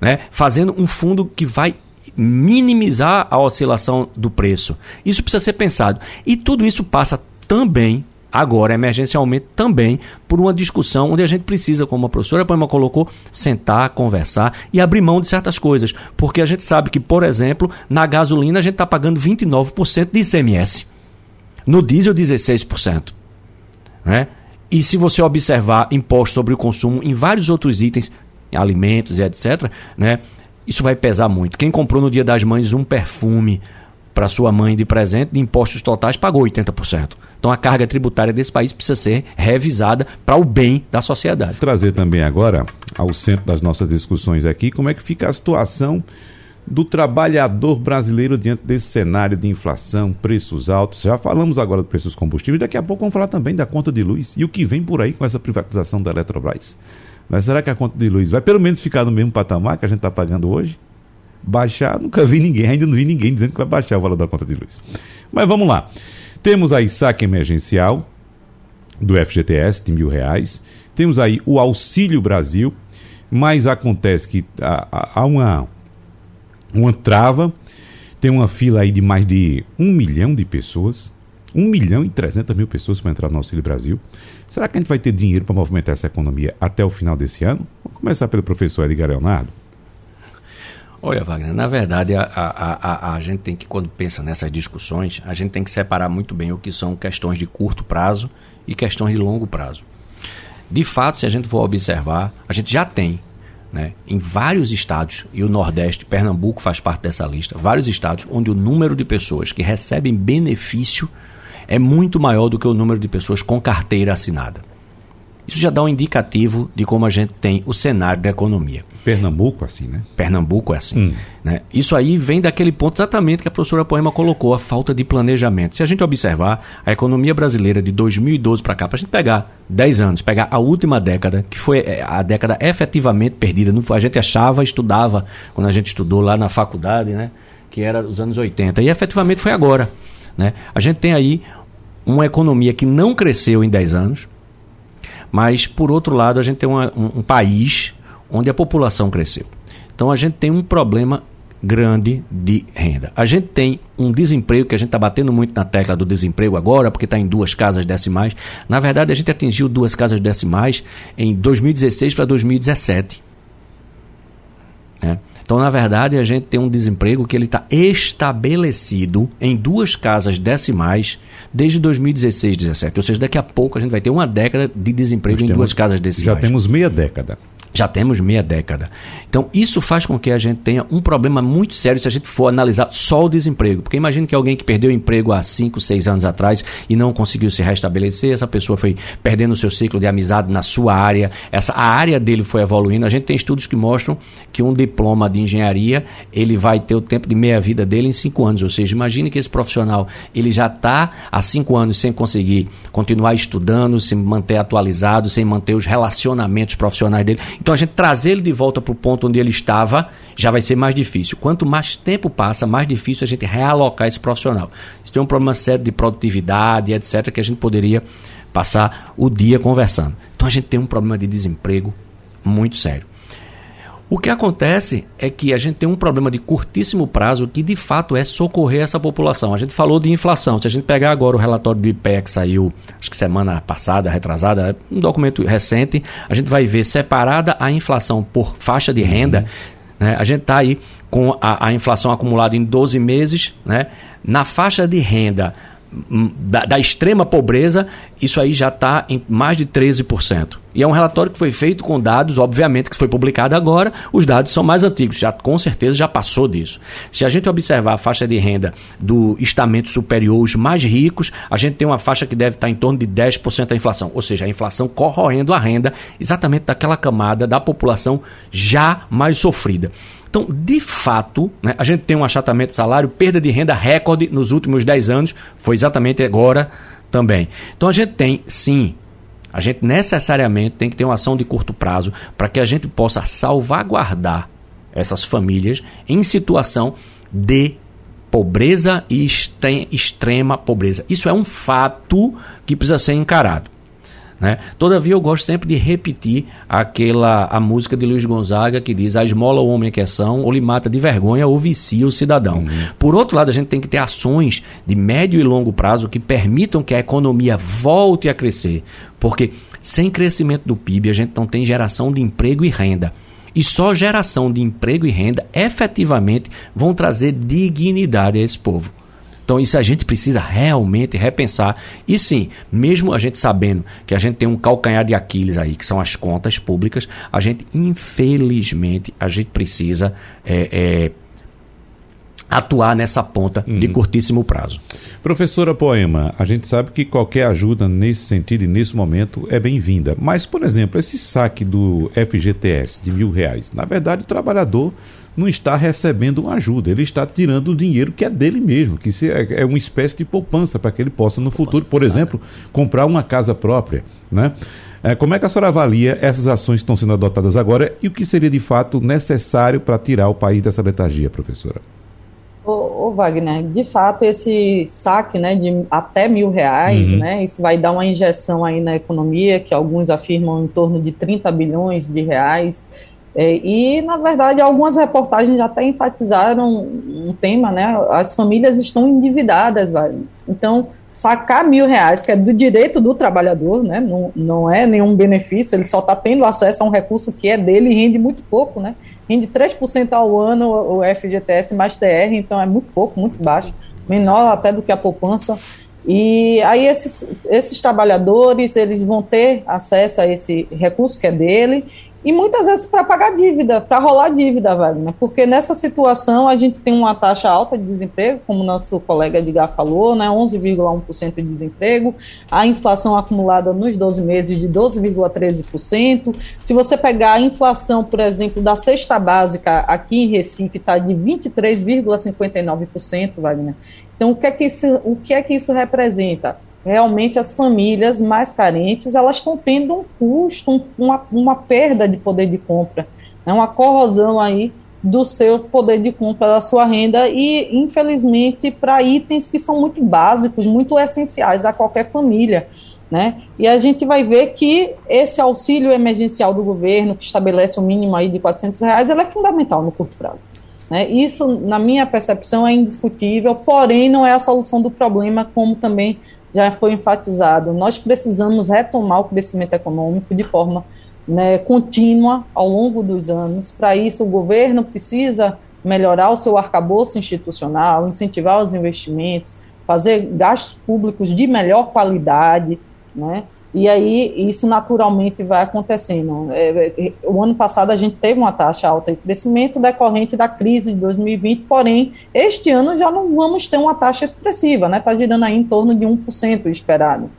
né? fazendo um fundo que vai minimizar a oscilação do preço. Isso precisa ser pensado. E tudo isso passa também agora, emergencialmente, também por uma discussão onde a gente precisa, como a professora Poema colocou, sentar, conversar e abrir mão de certas coisas. Porque a gente sabe que, por exemplo, na gasolina a gente está pagando 29% de ICMS. No diesel, 16%. Né? E se você observar impostos sobre o consumo em vários outros itens, alimentos e etc., né? Isso vai pesar muito. Quem comprou no Dia das Mães um perfume para sua mãe de presente, de impostos totais, pagou 80%. Então a carga tributária desse país precisa ser revisada para o bem da sociedade. Trazer também agora ao centro das nossas discussões aqui como é que fica a situação do trabalhador brasileiro diante desse cenário de inflação, preços altos. Já falamos agora do preço dos combustíveis, daqui a pouco vamos falar também da conta de luz e o que vem por aí com essa privatização da Eletrobras. Mas será que a conta de luz vai pelo menos ficar no mesmo patamar que a gente está pagando hoje? Baixar, nunca vi ninguém, ainda não vi ninguém dizendo que vai baixar o valor da conta de luz. Mas vamos lá. Temos aí saque emergencial do FGTS de mil reais. Temos aí o Auxílio Brasil, mas acontece que há, uma, uma trava. Tem uma fila aí de mais de um milhão de pessoas 1 milhão e 300 mil pessoas para entrar no Auxílio Brasil. Será que a gente vai ter dinheiro para movimentar essa economia até o final desse ano? Vamos começar pelo professor Edgar Leonardo. Olha, Wagner, na verdade, a, a, a, a, gente tem que, quando pensa nessas discussões, a gente tem que separar muito bem o que são questões de curto prazo e questões de longo prazo. De fato, se a gente for observar, a gente já tem né, em vários estados, e o Nordeste, Pernambuco faz parte dessa lista, vários estados onde o número de pessoas que recebem benefício é muito maior do que o número de pessoas com carteira assinada. Isso já dá um indicativo de como a gente tem o cenário da economia. Pernambuco é assim, né? Pernambuco é assim. Hum. Né? Isso aí vem daquele ponto exatamente que a professora Poema colocou, a falta de planejamento. Se a gente observar a economia brasileira de 2012 para cá, para a gente pegar 10 anos, pegar a última década, que foi é, a década efetivamente perdida. A gente achava, estudava, quando a gente estudou lá na faculdade, né? que era os anos 80. E efetivamente foi agora. Né? A gente tem aí uma economia que não cresceu em 10 anos, mas, por outro lado, a gente tem uma, um, um país onde a população cresceu. Então, a gente tem um problema grande de renda. A gente tem um desemprego, que a gente está batendo muito na tecla do desemprego agora, porque está em duas casas decimais. Na verdade, a gente atingiu duas casas decimais em 2016 para 2017. Então, na verdade, a gente tem um desemprego que ele está estabelecido em duas casas decimais desde 2016, 17. Ou seja, daqui a pouco a gente vai ter uma década de desemprego Nós em temos, duas casas decimais. Já temos meia década. Já temos meia década. Então, isso faz com que a gente tenha um problema muito sério se a gente for analisar só o desemprego. Porque imagine que alguém que perdeu o emprego há 5, 6 anos atrás e não conseguiu se restabelecer, essa pessoa foi perdendo o seu ciclo de amizade na sua área, essa, a área dele foi evoluindo. A gente tem estudos que mostram que um diploma de engenharia, ele vai ter o tempo de meia-vida dele em 5 anos. Ou seja, imagine que esse profissional, ele já está há 5 anos sem conseguir continuar estudando, se manter atualizado, sem manter os relacionamentos profissionais dele. Então a gente trazer ele de volta para o ponto onde ele estava já vai ser mais difícil. Quanto mais tempo passa, mais difícil a gente realocar esse profissional. Isso tem um problema sério de produtividade, etc., que a gente poderia passar o dia conversando. Então a gente tem um problema de desemprego muito sério. O que acontece é que a gente tem um problema de curtíssimo prazo que de fato é socorrer essa população. A gente falou de inflação. Se a gente pegar agora o relatório do IPEA que saiu, acho que semana passada, retrasada, um documento recente, a gente vai ver separada a inflação por faixa de renda. Né? A gente está aí com a, a, inflação acumulada em 12 meses, né? na faixa de renda hum, da, da extrema pobreza, isso aí já está em mais de 13%. E é um relatório que foi feito com dados, obviamente, que foi publicado agora, os dados são mais antigos, já com certeza já passou disso. Se a gente observar a faixa de renda do estamento superior, os mais ricos, a gente tem uma faixa que deve estar em torno de 10% da inflação, ou seja, a inflação corroendo a renda exatamente daquela camada da população já mais sofrida. Então, de fato, né, a gente tem um achatamento de salário, perda de renda recorde nos últimos 10 anos, foi exatamente agora também. Então, a gente tem, sim, a gente necessariamente tem que ter uma ação de curto prazo para que a gente possa salvaguardar essas famílias em situação de pobreza e extrema pobreza. Isso é um fato que precisa ser encarado. Né? Todavia, eu gosto sempre de repetir aquela a música de Luiz Gonzaga que diz: A esmola o homem que é são, ou lhe mata de vergonha, ou vicia o cidadão. Uhum. Por outro lado, a gente tem que ter ações de médio e longo prazo que permitam que a economia volte a crescer. Porque sem crescimento do PIB, a gente não tem geração de emprego e renda. E só geração de emprego e renda efetivamente vão trazer dignidade a esse povo. Então, isso a gente precisa realmente repensar. E sim, mesmo a gente sabendo que a gente tem um calcanhar de Aquiles aí, que são as contas públicas, a gente, infelizmente, a gente precisa é, é, atuar nessa ponta uhum. de curtíssimo prazo. Professora Poema, a gente sabe que qualquer ajuda nesse sentido e nesse momento é bem-vinda. Mas, por exemplo, esse saque do FGTS de mil reais, na verdade, o trabalhador não está recebendo uma ajuda, ele está tirando o dinheiro que é dele mesmo, que é, é uma espécie de poupança para que ele possa no futuro, por exemplo, comprar uma casa própria, né? É, como é que a senhora avalia essas ações que estão sendo adotadas agora e o que seria de fato necessário para tirar o país dessa letargia, professora? Ô, ô, Wagner, de fato esse saque, né, de até mil reais, uhum. né, isso vai dar uma injeção aí na economia, que alguns afirmam em torno de 30 bilhões de reais, é, e, na verdade, algumas reportagens até enfatizaram um tema, né? As famílias estão endividadas, vai. Então, sacar mil reais, que é do direito do trabalhador, né? Não, não é nenhum benefício, ele só está tendo acesso a um recurso que é dele e rende muito pouco, né? Rende 3% ao ano o FGTS mais TR, então é muito pouco, muito baixo, menor até do que a poupança. E aí esses, esses trabalhadores, eles vão ter acesso a esse recurso que é dele e muitas vezes para pagar dívida, para rolar dívida, Wagner, porque nessa situação a gente tem uma taxa alta de desemprego, como nosso colega Edgar falou, né, 11,1% de desemprego, a inflação acumulada nos 12 meses de 12,13%. Se você pegar a inflação, por exemplo, da cesta básica aqui em Recife, está de 23,59%, Wagner. Então, o que, é que isso, o que é que isso representa? Realmente as famílias mais carentes elas estão tendo um custo, um, uma, uma perda de poder de compra, né, uma corrosão aí do seu poder de compra, da sua renda e, infelizmente, para itens que são muito básicos, muito essenciais a qualquer família. Né? E a gente vai ver que esse auxílio emergencial do governo, que estabelece o um mínimo aí de 400 reais, ele é fundamental no curto prazo. Né? Isso, na minha percepção, é indiscutível, porém não é a solução do problema, como também já foi enfatizado, nós precisamos retomar o crescimento econômico de forma né, contínua ao longo dos anos. Para isso, o governo precisa melhorar o seu arcabouço institucional, incentivar os investimentos, fazer gastos públicos de melhor qualidade, né? E aí isso naturalmente vai acontecendo. É, é, o ano passado a gente teve uma taxa alta de crescimento decorrente da crise de 2020, porém, este ano já não vamos ter uma taxa expressiva, né? Está girando aí em torno de 1% esperado.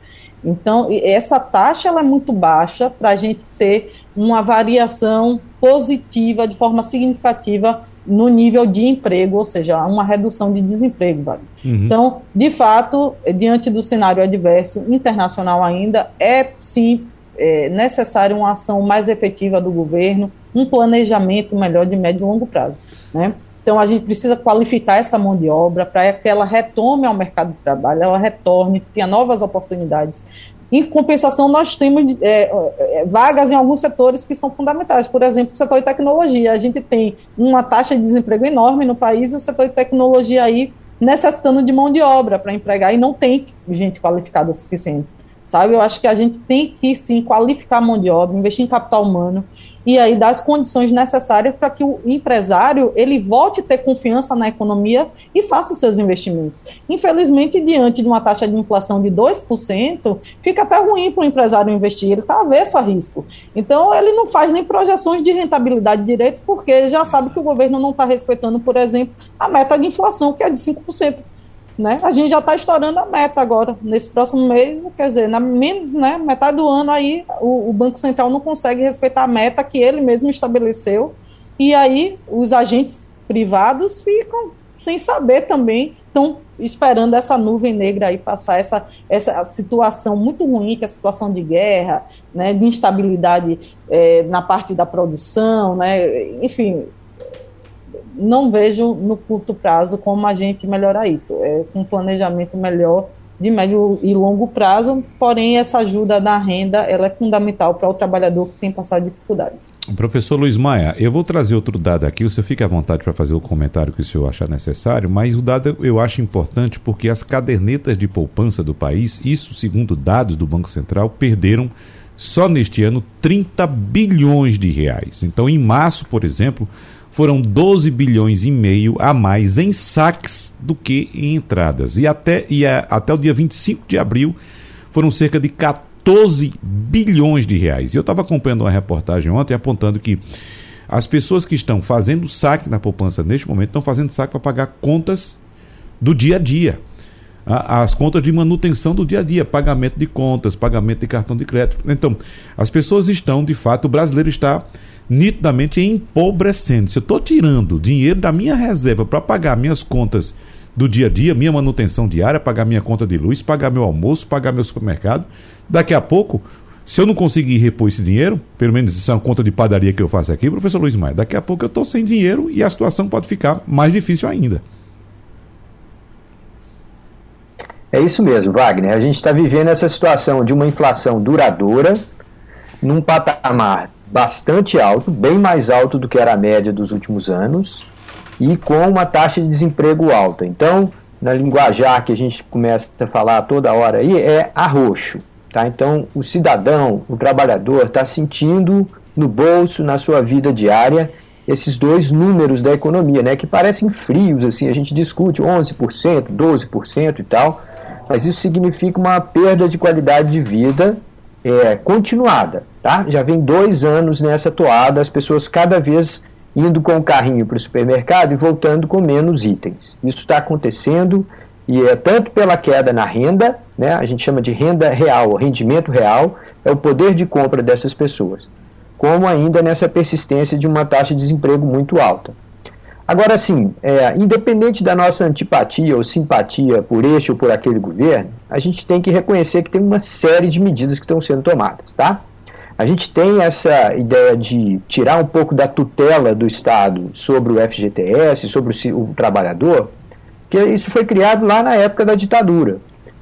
Então, essa taxa ela é muito baixa para a gente ter uma variação positiva de forma significativa no nível de emprego, ou seja, uma redução de desemprego. Vale? Uhum. Então, de fato, diante do cenário adverso internacional ainda, é sim é, necessário uma ação mais efetiva do governo, um planejamento melhor de médio e longo prazo. Né? Então, a gente precisa qualificar essa mão de obra para que ela retome ao mercado de trabalho, ela retorne, tenha novas oportunidades. Em compensação, nós temos é, é, vagas em alguns setores que são fundamentais. Por exemplo, o setor de tecnologia. A gente tem uma taxa de desemprego enorme no país e o setor de tecnologia aí necessitando de mão de obra para empregar e não tem gente qualificada o suficiente. Sabe? Eu acho que a gente tem que sim qualificar a mão de obra, investir em capital humano e aí dar as condições necessárias para que o empresário ele volte a ter confiança na economia e faça os seus investimentos. Infelizmente, diante de uma taxa de inflação de 2%, fica até ruim para o empresário investir, ele está avesso a risco. Então, ele não faz nem projeções de rentabilidade direito, porque já sabe que o governo não está respeitando, por exemplo, a meta de inflação, que é de 5%. Né? A gente já está estourando a meta agora. Nesse próximo mês, quer dizer, na né, metade do ano aí, o, o, Banco Central não consegue respeitar a meta que ele mesmo estabeleceu. E aí os agentes privados ficam sem saber também, estão esperando essa nuvem negra aí passar, essa, essa situação muito ruim, que é a situação de guerra, né, de instabilidade é, na parte da produção, né, enfim, não vejo no curto prazo como a gente melhorar isso. É um planejamento melhor de médio e longo prazo, porém essa ajuda na renda ela é fundamental para o trabalhador que tem passado dificuldades. Professor Luiz Maia, eu vou trazer outro dado aqui, o senhor fica à vontade para fazer o comentário que o senhor achar necessário, mas o dado eu acho importante porque as cadernetas de poupança do país, isso segundo dados do Banco Central, perderam só neste ano 30 bilhões de reais. Então, em março, por exemplo, foram 12 bilhões e meio a mais em saques do que em entradas. E até, e a, até o dia 25 de abril foram cerca de 14 bilhões de reais. E eu estava acompanhando uma reportagem ontem apontando que as pessoas que estão fazendo saque na poupança neste momento estão fazendo saque para pagar contas do dia a dia. As contas de manutenção do dia a dia, pagamento de contas, pagamento de cartão de crédito. Então, as pessoas estão, de fato, o brasileiro está nitidamente empobrecendo. Se eu estou tirando dinheiro da minha reserva para pagar minhas contas do dia a dia, minha manutenção diária, pagar minha conta de luz, pagar meu almoço, pagar meu supermercado, daqui a pouco, se eu não conseguir repor esse dinheiro, pelo menos isso é uma conta de padaria que eu faço aqui, professor Luiz Maia, daqui a pouco eu estou sem dinheiro e a situação pode ficar mais difícil ainda. É isso mesmo, Wagner. A gente está vivendo essa situação de uma inflação duradoura, num patamar bastante alto, bem mais alto do que era a média dos últimos anos, e com uma taxa de desemprego alta. Então, na linguajar que a gente começa a falar toda hora aí, é arroxo. Tá? Então, o cidadão, o trabalhador, está sentindo no bolso, na sua vida diária, esses dois números da economia, né, que parecem frios, assim, a gente discute 11%, 12% e tal, mas isso significa uma perda de qualidade de vida é, continuada. Tá? Já vem dois anos nessa toada, as pessoas cada vez indo com o carrinho para o supermercado e voltando com menos itens. Isso está acontecendo e é tanto pela queda na renda, né, a gente chama de renda real, rendimento real, é o poder de compra dessas pessoas, como ainda nessa persistência de uma taxa de desemprego muito alta. Agora, sim, é, independente da nossa antipatia ou simpatia por este ou por aquele governo, a gente tem que reconhecer que tem uma série de medidas que estão sendo tomadas, tá? A gente tem essa ideia de tirar um pouco da tutela do Estado sobre o FGTS, sobre o, o trabalhador, que isso foi criado lá na época da ditadura.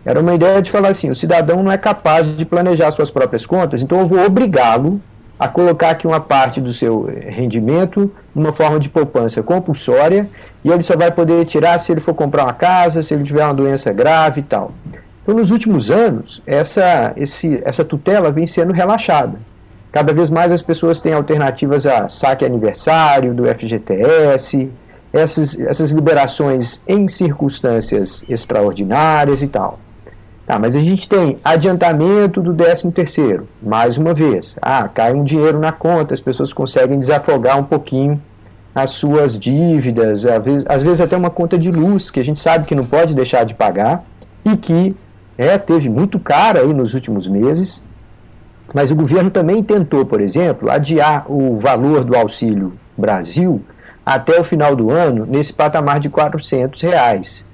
Era uma ideia de falar assim: o cidadão não é capaz de planejar suas próprias contas, então eu vou obrigá-lo a colocar aqui uma parte do seu rendimento numa forma de poupança compulsória e ele só vai poder tirar se ele for comprar uma casa, se ele tiver uma doença grave e tal. Então, nos últimos anos, essa, esse, essa tutela vem sendo relaxada. Cada vez mais as pessoas têm alternativas a saque aniversário do FGTS, essas, essas liberações em circunstâncias extraordinárias e tal. Tá, mas a gente tem adiantamento do 13 terceiro, mais uma vez. Ah, cai um dinheiro na conta, as pessoas conseguem desafogar um pouquinho as suas dívidas, às vezes, às vezes até uma conta de luz, que a gente sabe que não pode deixar de pagar, e que é, teve muito cara aí nos últimos meses, mas o governo também tentou, por exemplo, adiar o valor do Auxílio Brasil até o final do ano nesse patamar de 400 reais.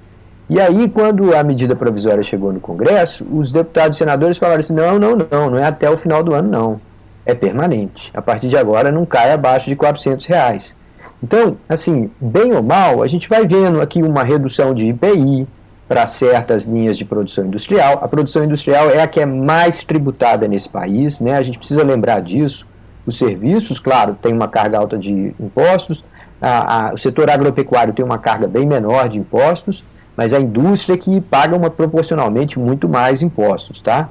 E aí, quando a medida provisória chegou no Congresso, os deputados e senadores falaram assim: não, não, não, não é até o final do ano, não. É permanente. A partir de agora não cai abaixo de 400 reais. Então, assim, bem ou mal, a gente vai vendo aqui uma redução de IPI para certas linhas de produção industrial. A produção industrial é a que é mais tributada nesse país, né? A gente precisa lembrar disso. Os serviços, claro, tem uma carga alta de impostos. A, a, o setor agropecuário tem uma carga bem menor de impostos mas a indústria que paga uma proporcionalmente muito mais impostos, tá?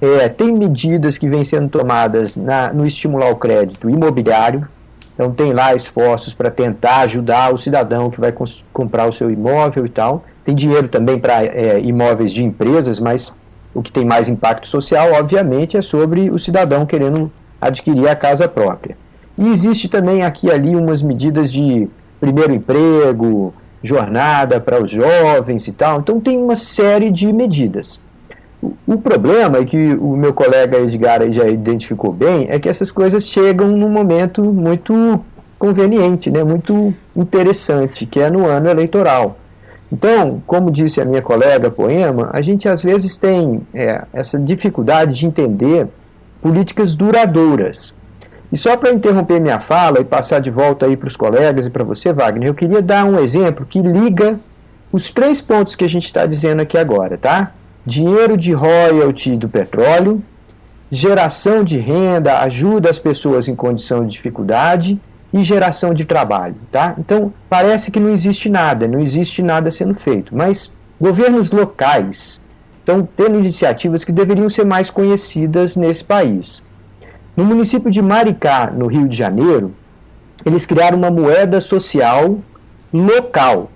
É, tem medidas que vêm sendo tomadas na, no estimular o crédito imobiliário, então tem lá esforços para tentar ajudar o cidadão que vai comprar o seu imóvel e tal. Tem dinheiro também para é, imóveis de empresas, mas o que tem mais impacto social, obviamente, é sobre o cidadão querendo adquirir a casa própria. E existe também aqui e ali umas medidas de primeiro emprego, jornada para os jovens e tal. Então tem uma série de medidas. O problema é que o meu colega Edgar já identificou bem, é que essas coisas chegam num momento muito conveniente, né, muito interessante, que é no ano eleitoral. Então, como disse a minha colega Poema, a gente às vezes tem é, essa dificuldade de entender políticas duradouras. E só para interromper minha fala e passar de volta aí para os colegas e para você, Wagner, eu queria dar um exemplo que liga os três pontos que a gente está dizendo aqui agora, tá? dinheiro de royalty do petróleo, geração de renda, ajuda as pessoas em condição de dificuldade e geração de trabalho, tá? Então, parece que não existe nada, não existe nada sendo feito, mas governos locais estão tendo iniciativas que deveriam ser mais conhecidas nesse país. No município de Maricá, no Rio de Janeiro, eles criaram uma moeda social local,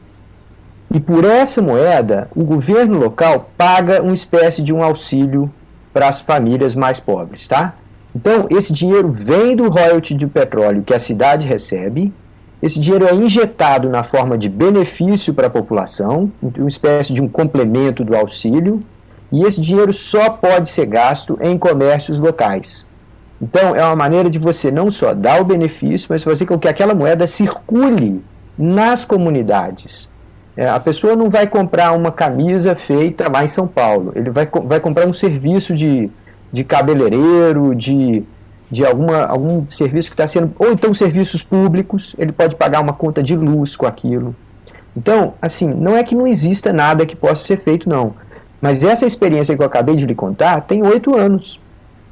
e por essa moeda, o governo local paga uma espécie de um auxílio para as famílias mais pobres, tá? Então, esse dinheiro vem do royalty de petróleo que a cidade recebe, esse dinheiro é injetado na forma de benefício para a população, uma espécie de um complemento do auxílio, e esse dinheiro só pode ser gasto em comércios locais. Então, é uma maneira de você não só dar o benefício, mas fazer com que aquela moeda circule nas comunidades. É, a pessoa não vai comprar uma camisa feita lá em São Paulo, ele vai, vai comprar um serviço de, de cabeleireiro, de, de alguma, algum serviço que está sendo. Ou então serviços públicos, ele pode pagar uma conta de luz com aquilo. Então, assim, não é que não exista nada que possa ser feito, não. Mas essa experiência que eu acabei de lhe contar tem oito anos.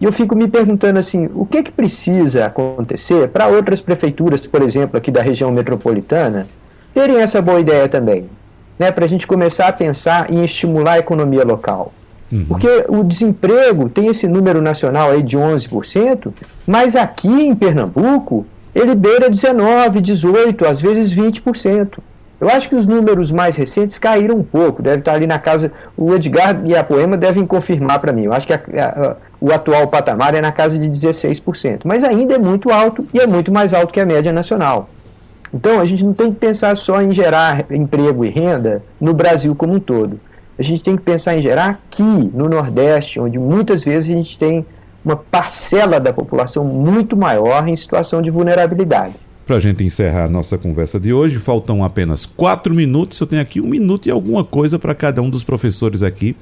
E eu fico me perguntando assim, o que, que precisa acontecer para outras prefeituras, por exemplo, aqui da região metropolitana, terem essa boa ideia também, né, para a gente começar a pensar em estimular a economia local. Uhum. Porque o desemprego tem esse número nacional aí de 11%, mas aqui em Pernambuco ele beira 19, 18, às vezes 20%. Eu acho que os números mais recentes caíram um pouco, deve estar ali na casa. O Edgar e a Poema devem confirmar para mim. Eu acho que a, a, o atual patamar é na casa de 16%, mas ainda é muito alto e é muito mais alto que a média nacional. Então, a gente não tem que pensar só em gerar emprego e renda no Brasil como um todo. A gente tem que pensar em gerar aqui, no Nordeste, onde muitas vezes a gente tem uma parcela da população muito maior em situação de vulnerabilidade. Para a gente encerrar a nossa conversa de hoje, faltam apenas quatro minutos. Eu tenho aqui um minuto e alguma coisa para cada um dos professores aqui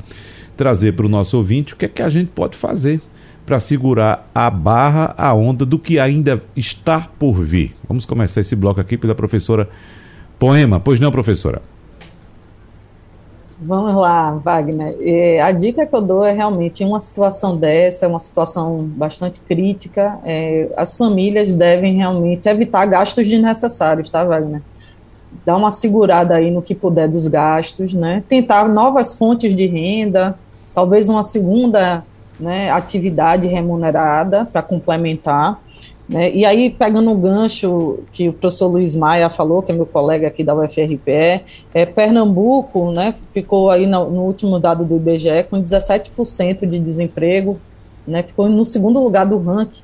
trazer para o nosso ouvinte o que é que a gente pode fazer para segurar a barra, a onda do que ainda está por vir. Vamos começar esse bloco aqui pela professora Poema. Pois não, professora? Vamos lá, Wagner. É, a dica que eu dou é realmente, em uma situação dessa, uma situação bastante crítica, é, as famílias devem realmente evitar gastos desnecessários, tá, Wagner? Dar uma segurada aí no que puder dos gastos, né? Tentar novas fontes de renda, talvez uma segunda né, atividade remunerada para complementar. Né, e aí, pegando o gancho que o professor Luiz Maia falou, que é meu colega aqui da UFRPE, é, Pernambuco né, ficou aí no, no último dado do IBGE com 17% de desemprego, né, ficou no segundo lugar do ranking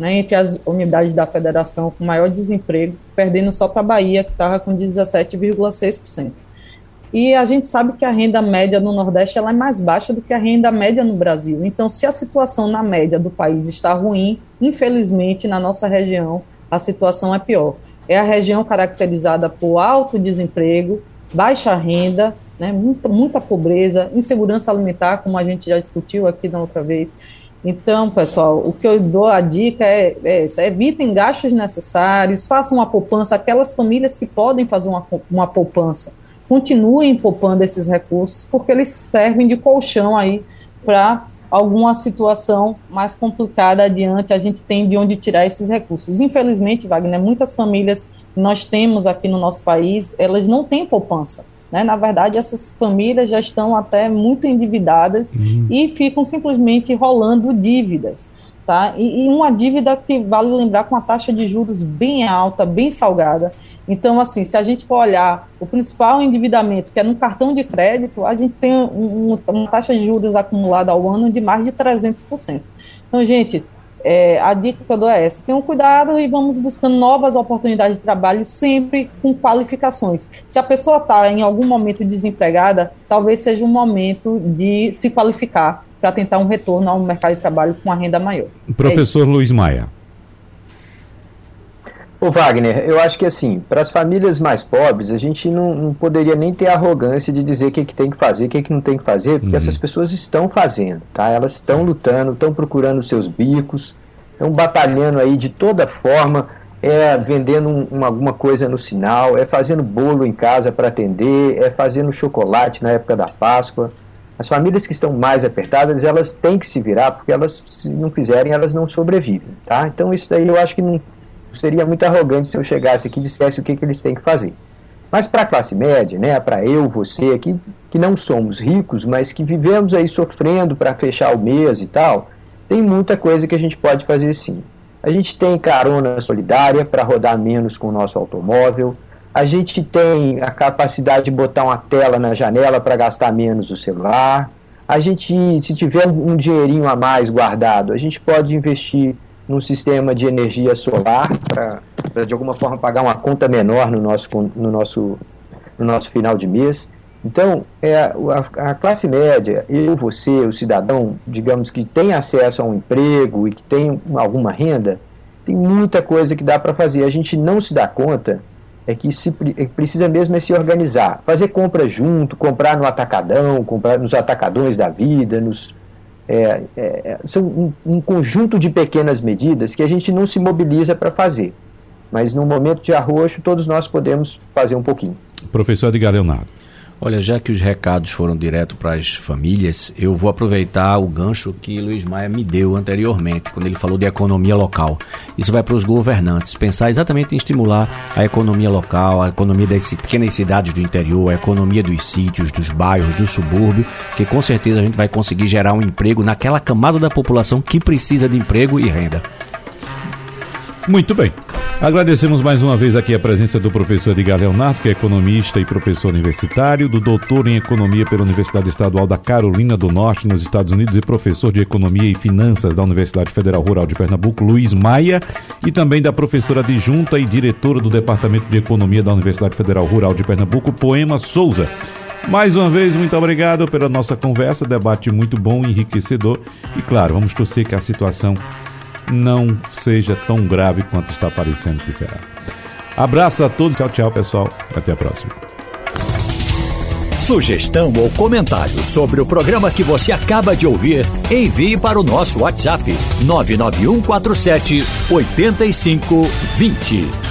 né, entre as unidades da federação com maior desemprego, perdendo só para a Bahia, que estava com 17,6%. E a gente sabe que a renda média no Nordeste ela é mais baixa do que a renda média no Brasil. Então, se a situação na média do país está ruim, infelizmente, na nossa região, a situação é pior. É a região caracterizada por alto desemprego, baixa renda, né, muita, muita pobreza, insegurança alimentar, como a gente já discutiu aqui na outra vez. Então, pessoal, o que eu dou a dica é, é essa: evitem gastos necessários, façam uma poupança. Aquelas famílias que podem fazer uma, uma poupança, continuem poupando esses recursos, porque eles servem de colchão aí para alguma situação mais complicada adiante, a gente tem de onde tirar esses recursos. Infelizmente, Wagner, muitas famílias nós temos aqui no nosso país, elas não têm poupança. Né? Na verdade, essas famílias já estão até muito endividadas uhum. e ficam simplesmente rolando dívidas. Tá? E, e, uma dívida que vale lembrar com uma taxa de juros bem alta, bem salgada. Então, assim, se a gente for olhar o principal endividamento, que é no cartão de crédito, a gente tem um, uma taxa de juros acumulada ao ano de mais de 300%. Então, gente, é, a dica dou é essa: tenham cuidado e vamos buscando novas oportunidades de trabalho, sempre com qualificações. Se a pessoa está em algum momento desempregada, talvez seja um momento de se qualificar para tentar um retorno ao mercado de trabalho com uma renda maior. Professor é Luiz Maia. Ô Wagner, eu acho que assim, para as famílias mais pobres, a gente não, não, poderia nem ter arrogância de dizer o que, que tem que fazer, o que, que não tem que fazer, porque uhum. essas pessoas estão fazendo, tá? Elas estão lutando, estão procurando seus bicos, estão batalhando aí de toda forma, é vendendo um, uma, alguma coisa no sinal, é fazendo bolo em casa para atender, é fazendo chocolate na época da Páscoa. As famílias que estão mais apertadas, elas têm que se virar, porque elas, se não fizerem, elas não sobrevivem, tá? Então isso daí eu acho que não seria muito arrogante se eu chegasse aqui e dissesse o que, que eles têm que fazer. Mas para a classe média, né, para eu, você aqui, que não somos ricos, mas que vivemos aí sofrendo para fechar o mês e tal, tem muita coisa que a gente pode fazer sim. A gente tem carona solidária para rodar menos com o nosso automóvel. A gente tem a capacidade de botar uma tela na janela para gastar menos o celular. A gente, se tiver um dinheirinho a mais guardado, a gente pode investir num sistema de energia solar para de alguma forma pagar uma conta menor no nosso, no nosso, no nosso final de mês. Então, é, a, a, classe média, eu, você, o cidadão, digamos que tem acesso a um emprego e que tem alguma renda, tem muita coisa que dá para fazer. A gente não se dá conta é que se é precisa mesmo é se organizar, fazer compra junto, comprar no atacadão, comprar nos atacadões da vida, nos, é, é, são um, um, conjunto de pequenas medidas que a gente não se mobiliza para fazer. Mas no momento de arroxo, todos nós podemos fazer um pouquinho. Professor Edgar Leonardo. Olha, já que os recados foram direto para as famílias, eu vou aproveitar o gancho que Luiz Maia me deu anteriormente, quando ele falou de economia local. Isso vai para os governantes, pensar exatamente em estimular a economia local, a economia das pequenas cidades do interior, a economia dos sítios, dos bairros, do subúrbio, que com certeza a gente vai conseguir gerar um emprego naquela camada da população que precisa de emprego e renda. Muito bem. Agradecemos mais uma vez aqui a presença do professor Edgar Leonardo, que é economista e professor universitário, do doutor em economia pela Universidade Estadual da Carolina do Norte, nos Estados Unidos, e professor de economia e finanças da Universidade Federal Rural de Pernambuco, Luiz Maia, e também da professora adjunta e diretora do Departamento de Economia da Universidade Federal Rural de Pernambuco, Poema Souza. Mais uma vez, muito obrigado pela nossa conversa, debate muito bom, enriquecedor. E claro, vamos torcer que a situação não seja tão grave quanto está parecendo que será. Abraço a todos, tchau, tchau, pessoal. Até a próxima. Sugestão ou comentário sobre o programa que você acaba de ouvir, envie para o nosso WhatsApp 99147 8520.